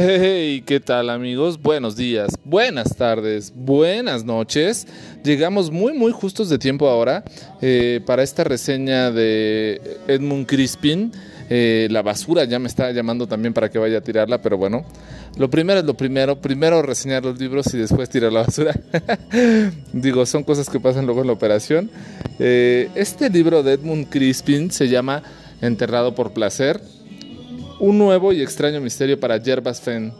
Hey, ¿qué tal amigos? Buenos días, buenas tardes, buenas noches. Llegamos muy muy justos de tiempo ahora eh, para esta reseña de Edmund Crispin. Eh, la basura ya me está llamando también para que vaya a tirarla, pero bueno, lo primero es lo primero. Primero reseñar los libros y después tirar la basura. Digo, son cosas que pasan luego en la operación. Eh, este libro de Edmund Crispin se llama Enterrado por Placer un nuevo y extraño misterio para Yerbas Fenn.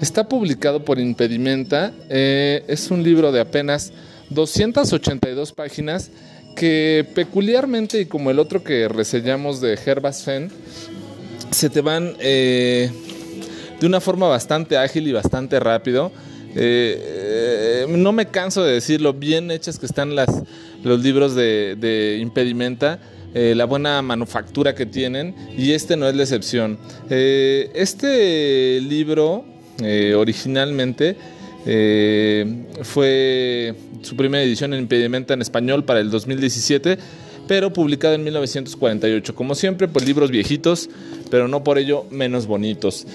Está publicado por Impedimenta. Eh, es un libro de apenas 282 páginas que peculiarmente y como el otro que reseñamos de Herbas Fenn, se te van eh, de una forma bastante ágil y bastante rápido. Eh, no me canso de decirlo, bien hechas que están las, los libros de Impedimenta eh, la buena manufactura que tienen y este no es la excepción. Eh, este libro eh, originalmente fue su primera edición en impedimenta en español para el 2017 pero publicado en 1948. Como siempre, pues libros viejitos, pero no por ello menos bonitos.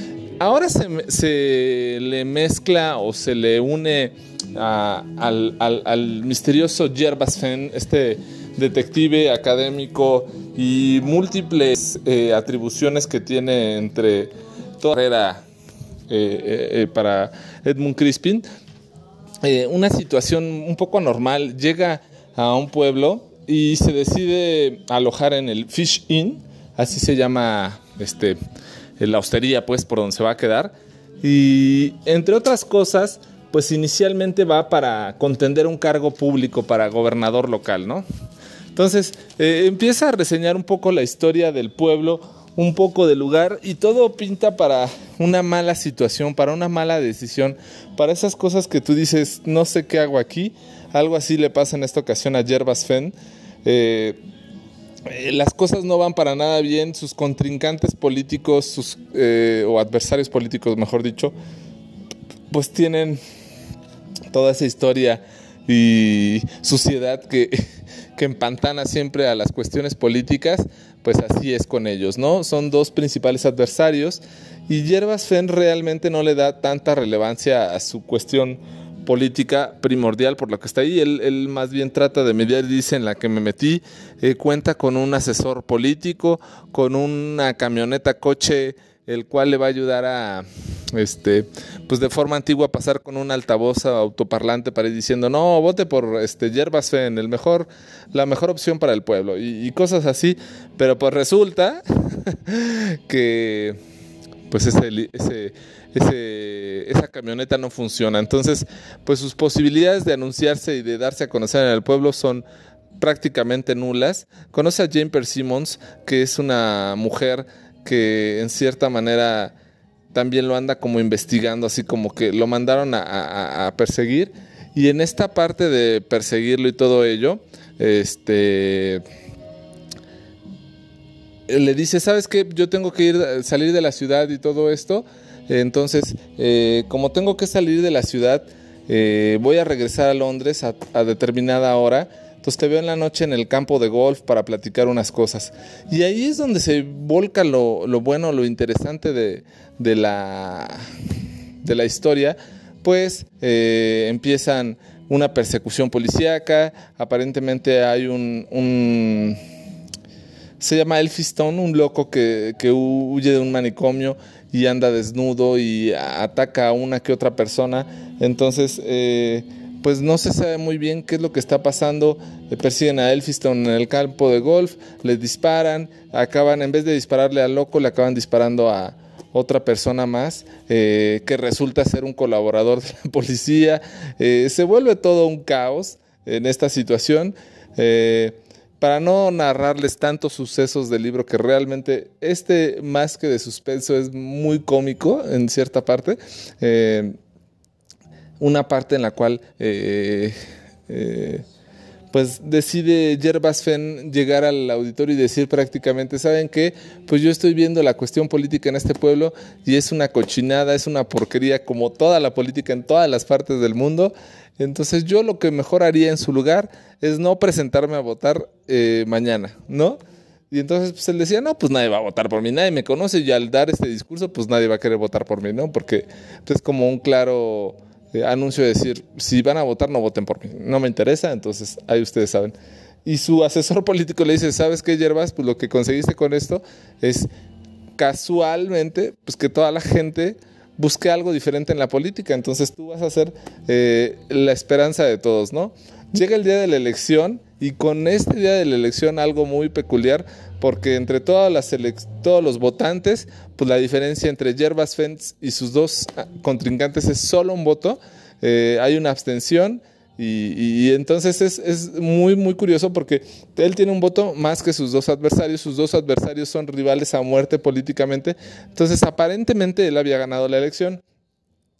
Ahora se, le mezcla o se le une al, al, misterioso Yerbas Fenn, este detective, académico y múltiples eh, atribuciones que tiene entre toda carrera eh, eh, para Edmund Crispin. una situación un poco anormal, llega a un pueblo y se decide alojar en el Fish Inn, así se llama este, la hostería pues por donde se va a quedar. Y entre otras cosas, pues inicialmente va para contender un cargo público para gobernador local, ¿no? Entonces eh, empieza a reseñar un poco la historia del pueblo, un poco del lugar y todo pinta para una mala situación, para una mala decisión, para esas cosas que tú dices, no sé qué hago aquí. Algo así le pasa en esta ocasión a Yerbas Fenn. Eh, eh, las cosas no van para nada bien, sus contrincantes políticos, sus, o adversarios políticos, mejor dicho, pues tienen toda esa historia y suciedad que que empantana siempre a las cuestiones políticas, pues así es con ellos, ¿no? Son dos principales adversarios y Yerbas Fenn realmente no le da tanta relevancia a su cuestión política primordial por lo que está ahí. Él, más bien trata de mediar, dice en la que me metí, eh, cuenta con un asesor político, con una camioneta coche el cual le va a ayudar a, este, pues de forma antigua pasar con un altavoz autoparlante para ir diciendo, no, vote por este Yerbas Fen, el mejor, la mejor opción para el pueblo, y, cosas así, pero pues resulta que pues ese, esa camioneta no funciona. Entonces, pues sus posibilidades de anunciarse y de darse a conocer en el pueblo son prácticamente nulas. Conoce a Jane Persimmons, que es una mujer que en cierta manera también lo anda como investigando, así como que lo mandaron a, perseguir. Y en esta parte de perseguirlo y todo ello, este le dice, ¿sabes qué? Yo tengo que ir, salir de la ciudad y todo esto. Entonces, eh, como tengo que salir de la ciudad, eh, voy a regresar a Londres a determinada hora entonces te veo en la noche en el campo de golf para platicar unas cosas. Y ahí es donde se volca lo, bueno, lo interesante de, la, de la historia. Pues eh, empiezan una persecución policíaca, aparentemente hay un, se llama Elphiston, un loco que, que, huye de un manicomio y anda desnudo y ataca a una que otra persona. Entonces, eh, pues no se sabe muy bien qué es lo que está pasando. Le persiguen a Elphiston en el campo de golf, le disparan, acaban, en vez de dispararle al loco, le acaban disparando a otra persona más eh, que resulta ser un colaborador de la policía. Eh, se vuelve todo un caos en esta situación. Eh, para no narrarles tantos sucesos del libro, que realmente este más que de suspenso es muy cómico en cierta parte una parte en la cual eh, eh, pues decide Yerbas Fenn llegar al auditorio y decir prácticamente, ¿saben qué? Pues yo estoy viendo la cuestión política en este pueblo y es una cochinada, es una porquería como toda la política en todas las partes del mundo. Entonces yo lo que mejor haría en su lugar es no presentarme a votar eh, mañana, ¿no? Y entonces pues, él decía, no, pues nadie va a votar por mí, nadie me conoce y al dar este discurso, pues nadie va a querer votar por mí, ¿no? Porque pues, es como un claro anuncio de decir, si van a votar, no voten por mí, no me interesa, entonces ahí ustedes saben. Y su asesor político le dice, ¿sabes qué, Yerbas? Pues lo que conseguiste con esto es casualmente, pues que toda la gente busque algo diferente en la política, entonces tú vas a ser eh, la esperanza de todos, ¿no? Llega el día de la elección y con este día de la elección algo muy peculiar, porque entre todas las todos los votantes, pues la diferencia entre Yerbas Fentz y sus dos ah, contrincantes es solo un voto. Eh, hay una abstención y, entonces es, es, muy, muy curioso porque él tiene un voto más que sus dos adversarios. Sus dos adversarios son rivales a muerte políticamente. Entonces aparentemente él había ganado la elección.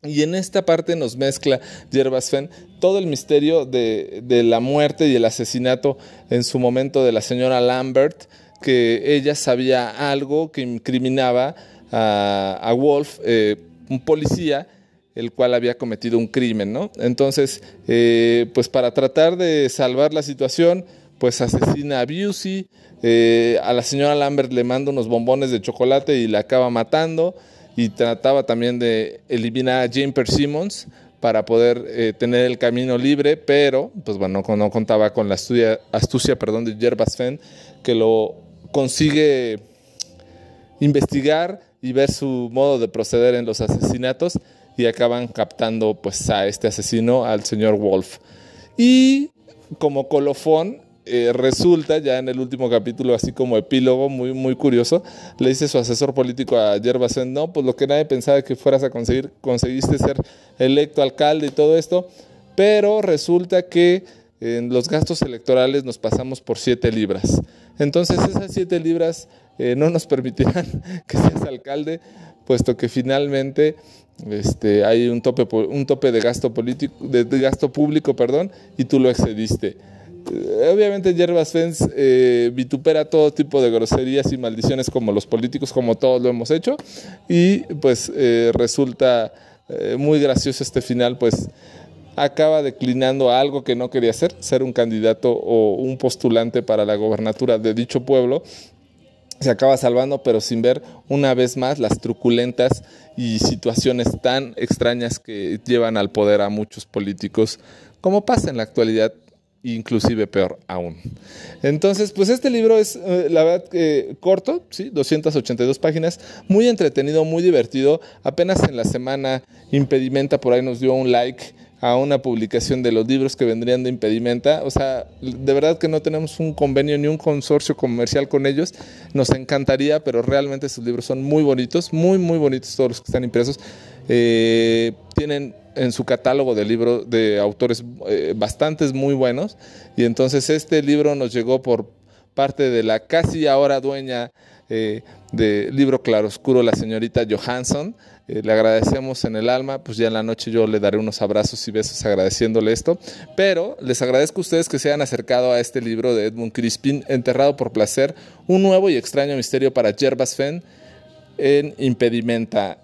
Y en esta parte nos mezcla Yerbas Fenn todo el misterio de, la muerte y el asesinato en su momento de la señora Lambert, que ella sabía algo que incriminaba a, Wolf, eh, un policía, el cual había cometido un crimen, ¿no? Entonces, eh, pues para tratar de salvar la situación, pues asesina a Busey, eh, a la señora Lambert le manda unos bombones de chocolate y la acaba matando y trataba también de eliminar a Jane Persimmons para poder eh, tener el camino libre, pero pues bueno, no, contaba con la astucia, perdón, de Jerbas Fenn, que lo consigue investigar y ver su modo de proceder en los asesinatos y acaban captando pues a este asesino, al señor Wolf. Y como colofón, eh, resulta ya en el último capítulo, así como epílogo, muy, muy curioso, le dice su asesor político a Yerbasen, no, pues lo que nadie pensaba que fueras a conseguir, conseguiste ser electo alcalde y todo esto, pero resulta que en los gastos electorales nos pasamos por siete libras. Entonces esas siete libras eh, no nos permitirán que seas alcalde, puesto que finalmente este, hay un tope, un tope de gasto político, de gasto público, perdón, y tú lo excediste. Eh, obviamente Yerbas Fens eh, vitupera todo tipo de groserías y maldiciones como los políticos, como todos lo hemos hecho, y pues eh, resulta muy gracioso este final, pues acaba declinando algo que no quería hacer, ser un candidato o un postulante para la gobernatura de dicho pueblo, se acaba salvando, pero sin ver una vez más las truculentas y situaciones tan extrañas que llevan al poder a muchos políticos, como pasa en la actualidad inclusive peor aún. Entonces, pues este libro es, eh, la verdad, corto, ¿sí? 282 páginas, muy entretenido, muy divertido. Apenas en la semana Impedimenta por ahí nos dio un like a una publicación de los libros que vendrían de Impedimenta. O sea, de verdad que no tenemos un convenio ni un consorcio comercial con ellos. Nos encantaría, pero realmente sus libros son muy bonitos, muy, muy bonitos todos los que están impresos. Eh, tienen en su catálogo de libros de autores eh, bastantes muy buenos y entonces este libro nos llegó por parte de la casi ahora dueña eh, de Libro Claroscuro, la señorita Johansson. Eh, le agradecemos en el alma, pues ya en la noche yo le daré unos abrazos y besos agradeciéndole esto. Pero les agradezco a ustedes que se hayan acercado a este libro de Edmund Crispin, Enterrado por Placer, un nuevo y extraño misterio para Yerbas Fenn en Impedimenta.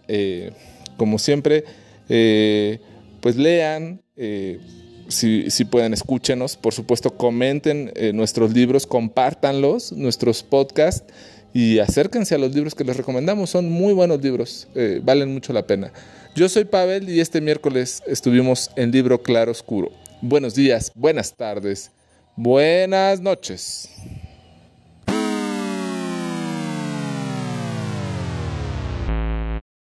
como siempre, eh, pues lean, eh, si, pueden escúchenos, por supuesto comenten eh, nuestros libros, compártanlos, nuestros podcasts y acérquense a los libros que les recomendamos, son muy buenos libros, valen mucho la pena. Yo soy Pavel y este miércoles estuvimos en Libro Claro Oscuro. Buenos días, buenas tardes, buenas noches.